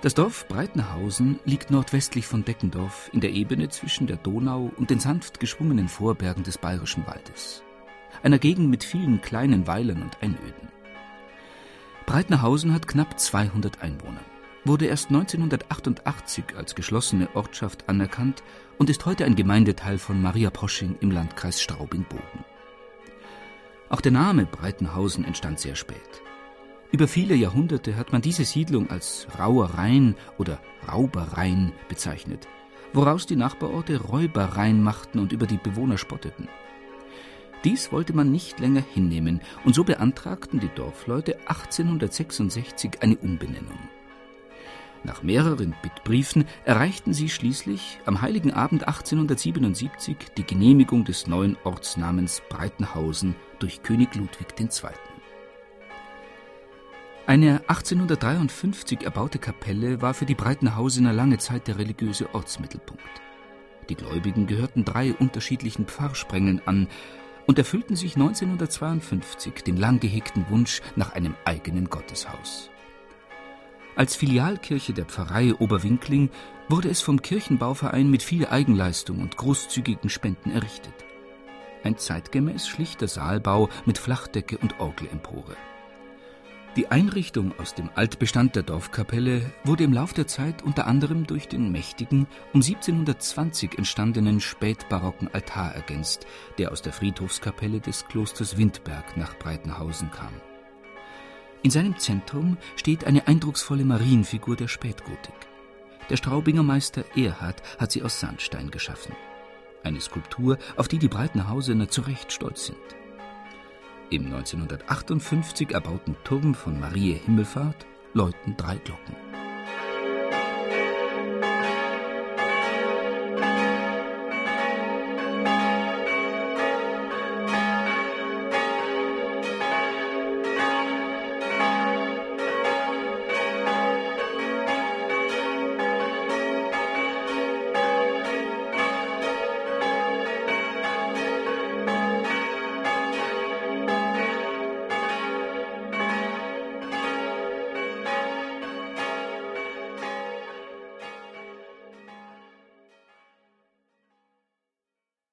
Das Dorf Breitenhausen liegt nordwestlich von Deckendorf in der Ebene zwischen der Donau und den sanft geschwungenen Vorbergen des Bayerischen Waldes. Einer Gegend mit vielen kleinen Weilern und Einöden. Breitenhausen hat knapp 200 Einwohner, wurde erst 1988 als geschlossene Ortschaft anerkannt und ist heute ein Gemeindeteil von Maria Posching im Landkreis Straubing-Bogen. Auch der Name Breitenhausen entstand sehr spät. Über viele Jahrhunderte hat man diese Siedlung als Rauereien oder Raubereien bezeichnet, woraus die Nachbarorte Räubereien machten und über die Bewohner spotteten. Dies wollte man nicht länger hinnehmen, und so beantragten die Dorfleute 1866 eine Umbenennung. Nach mehreren Bittbriefen erreichten sie schließlich am heiligen Abend 1877 die Genehmigung des neuen Ortsnamens Breitenhausen durch König Ludwig II. Eine 1853 erbaute Kapelle war für die Breitenhausener lange Zeit der religiöse Ortsmittelpunkt. Die Gläubigen gehörten drei unterschiedlichen Pfarrsprengeln an und erfüllten sich 1952 den lang gehegten Wunsch nach einem eigenen Gotteshaus. Als Filialkirche der Pfarrei Oberwinkling wurde es vom Kirchenbauverein mit viel Eigenleistung und großzügigen Spenden errichtet. Ein zeitgemäß schlichter Saalbau mit Flachdecke und Orgelempore. Die Einrichtung aus dem Altbestand der Dorfkapelle wurde im Lauf der Zeit unter anderem durch den mächtigen, um 1720 entstandenen spätbarocken Altar ergänzt, der aus der Friedhofskapelle des Klosters Windberg nach Breitenhausen kam. In seinem Zentrum steht eine eindrucksvolle Marienfigur der Spätgotik. Der Straubinger Meister Erhard hat sie aus Sandstein geschaffen. Eine Skulptur, auf die die Breitenhausener zu Recht stolz sind. Im 1958 erbauten Turm von Marie Himmelfahrt läuten drei Glocken.